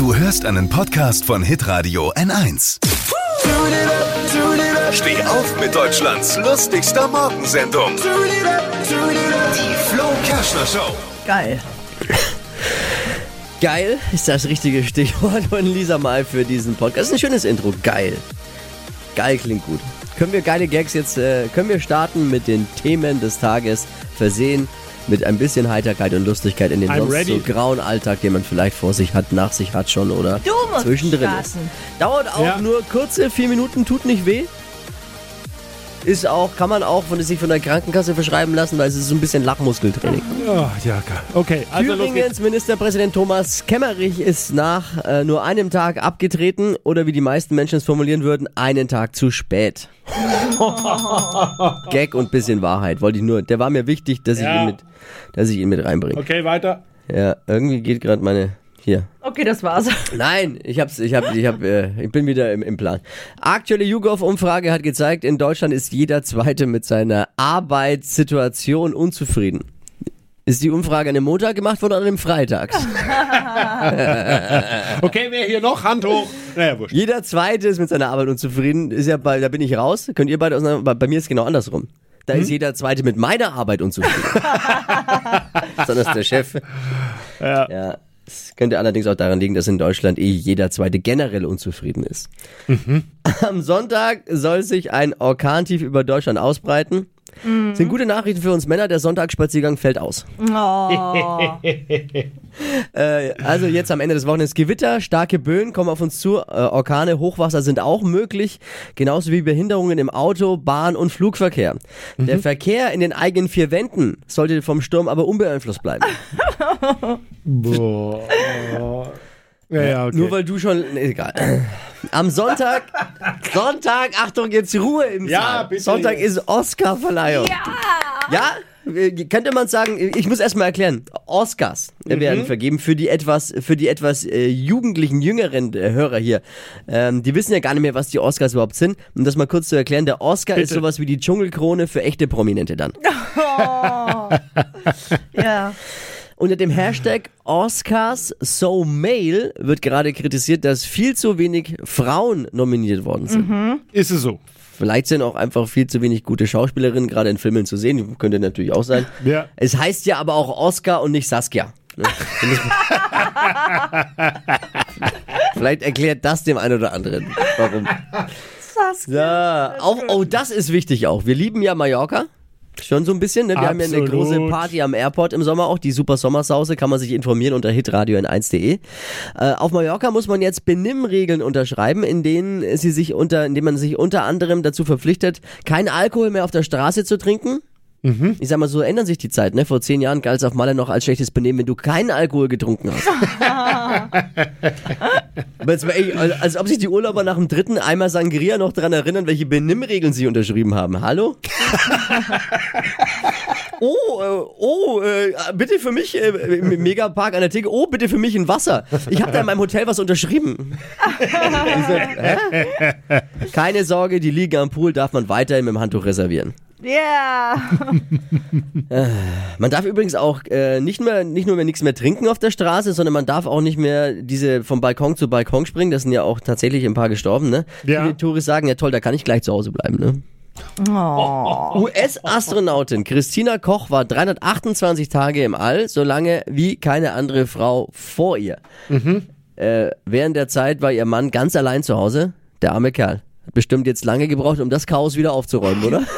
Du hörst einen Podcast von Hitradio N1. Steh auf mit Deutschlands lustigster Morgensendung. Die Flo Kerschner Show. Geil. Geil ist das richtige Stichwort von Lisa Mal für diesen Podcast. Ein schönes Intro. Geil. Geil klingt gut. Können wir geile Gags jetzt, äh, können wir starten mit den Themen des Tages versehen mit ein bisschen Heiterkeit und Lustigkeit in den I'm sonst ready. so grauen Alltag, den man vielleicht vor sich hat, nach sich hat schon oder Du musst zwischendrin ist. Dauert auch Ja. nur kurze vier Minuten, tut nicht weh. Ist auch, kann man auch von sich von der Krankenkasse verschreiben lassen, weil es ist so ein bisschen Lachmuskeltraining. Ja, geil. Okay, also. Thüringens Ministerpräsident Thomas Kemmerich ist nach äh, nur einem Tag abgetreten oder wie die meisten Menschen es formulieren würden, einen Tag zu spät. Gag und bisschen Wahrheit wollte ich nur. Der war mir wichtig, dass ich Ja. ihn mit, dass ich ihn mit reinbringe. Okay, weiter. Ja, irgendwie geht gerade meine hier. Okay, das war's. Nein, ich hab's, ich hab, ich hab, äh, ich bin wieder im, im Plan. Aktuelle YouGov-Umfrage hat gezeigt, in Deutschland ist jeder Zweite mit seiner Arbeitssituation unzufrieden. Ist die Umfrage an dem Montag gemacht worden oder an dem Freitags? Okay, wer hier noch? Hand hoch. Naja, wurscht. Jeder Zweite ist mit seiner Arbeit unzufrieden. Ist ja bei, da bin ich raus. Könnt ihr beide auseinander, bei, bei mir ist es genau andersrum. Da ist jeder Zweite mit meiner Arbeit unzufrieden. Besonders der Chef. Ja. Ja. Es könnte allerdings auch daran liegen, dass in Deutschland eh jeder Zweite generell unzufrieden ist. Am Sonntag soll sich ein Orkantief über Deutschland ausbreiten. Sind gute Nachrichten für uns Männer. Der Sonntagsspaziergang fällt aus. Oh. Äh, also jetzt am Ende des Wochenendes Gewitter, starke Böen kommen auf uns zu, äh, Orkane, Hochwasser sind auch möglich, genauso wie Behinderungen im Auto, Bahn und Flugverkehr. Der Verkehr in den eigenen vier Wänden sollte vom Sturm aber unbeeinflusst bleiben. Boah. Ja, ja, okay. Nur weil du schon, nee, egal. Am Sonntag, Sonntag, Achtung, jetzt Ruhe im Ja, Saal. bitte. Sonntag ist Oscarverleihung. Ja. Ja? Äh, Könnte man sagen, ich muss erstmal erklären, Oscars Mhm. werden vergeben für die etwas, für die etwas äh, jugendlichen, jüngeren äh, Hörer hier. Ähm, die wissen ja gar nicht mehr, was die Oscars überhaupt sind. Um das mal kurz zu erklären, der Oscar ist Bitte. sowas wie die Dschungelkrone für echte Prominente dann. Ja. Unter dem Hashtag Oscars So Male wird gerade kritisiert, dass viel zu wenig Frauen nominiert worden sind. Ist es so? Vielleicht sind auch einfach viel zu wenig gute Schauspielerinnen gerade in Filmen zu sehen. Könnte natürlich auch sein. Ja. Es heißt ja aber auch Oscar und nicht Saskia. Ne? Vielleicht erklärt das dem einen oder anderen, warum. Ja, auch, oh, das ist wichtig auch. Wir lieben ja Mallorca. Schon so ein bisschen, ne? Wir haben ja eine Absolut. große Party am Airport im Sommer auch, die Super Sommersause, kann man sich informieren unter hitradio n1.de. Äh, auf Mallorca muss man jetzt Benimmregeln unterschreiben, in denen sie sich unter, in denen man sich unter anderem dazu verpflichtet, kein Alkohol mehr auf der Straße zu trinken. Ich sag mal, so ändern sich die Zeiten. Ne? Vor zehn Jahren galt es auf Malle noch als schlechtes Benehmen, wenn du keinen Alkohol getrunken hast. Aber jetzt mal, ey, als, ob sich die Urlauber nach dem dritten Eimer Sangria noch dran erinnern, welche Benimmregeln sie unterschrieben haben. Hallo? oh, äh, oh, äh, bitte für mich äh, im Megapark an der Theke. Oh, bitte für mich ein Wasser. Ich habe da in meinem Hotel was unterschrieben. So, hä? Keine Sorge, die Liege am Pool darf man weiterhin mit dem Handtuch reservieren. Ja. Man darf übrigens auch äh, nicht mehr, nicht nur mehr nichts mehr trinken auf der Straße, sondern man darf auch nicht mehr diese vom Balkon zu Balkon springen. Das sind ja auch tatsächlich ein paar gestorben, ne? Ja. Viele Touristen sagen, ja toll, da kann ich gleich zu Hause bleiben, ne? US-Astronautin Christina Koch war 328 Tage im All, so lange wie keine andere Frau vor ihr. Äh, während der Zeit war ihr Mann ganz allein zu Hause, der arme Kerl. Bestimmt jetzt lange gebraucht, um das Chaos wieder aufzuräumen, oder?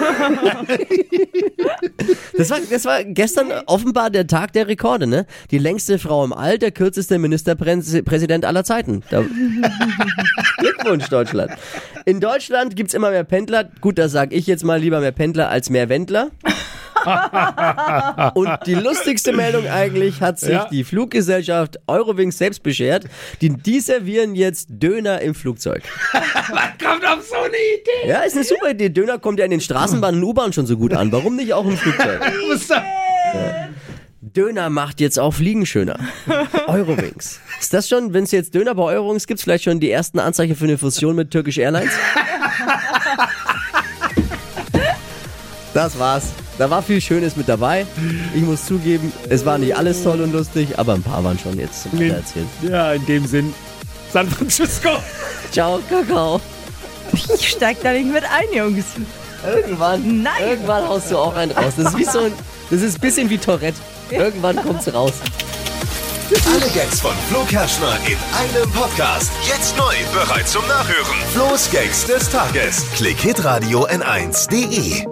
Das war, das war gestern offenbar der Tag der Rekorde, ne? Die längste Frau im All, der kürzeste Ministerpräsident aller Zeiten. Da Glückwunsch, Deutschland. In Deutschland gibt's immer mehr Pendler. Gut, das sag ich jetzt mal lieber mehr Pendler als mehr Wendler. Und die lustigste Meldung eigentlich hat sich Ja. die Fluggesellschaft Eurowings selbst beschert. Die, die servieren jetzt Döner im Flugzeug. Kommt auf so eine Idee. Ja, ist eine super Idee. Döner kommt ja in den Straßenbahnen und U-Bahn schon so gut an. Warum nicht auch im Flugzeug? Da? Döner macht jetzt auch Fliegen schöner. Eurowings. Ist das schon, wenn es jetzt Döner bei Eurowings gibt, vielleicht schon die ersten Anzeichen für eine Fusion mit Turkish Airlines? Das war's. Da war viel Schönes mit dabei. Ich muss zugeben, es war nicht alles toll und lustig, aber ein paar waren schon jetzt zum Nee. erzählen. Ja, in dem Sinn. San Francisco. Ciao, Kakao. Ich steig da nicht mit ein, Jungs. Irgendwann, Nein. irgendwann haust du auch einen raus. Das ist wie so ein, das ist ein bisschen wie Tourette. Irgendwann kommt's raus. Alle Gags von Flo Kerschner in einem Podcast. Jetzt neu, bereit zum Nachhören. Flo's Gags des Tages. Klick Hitradio N1.de.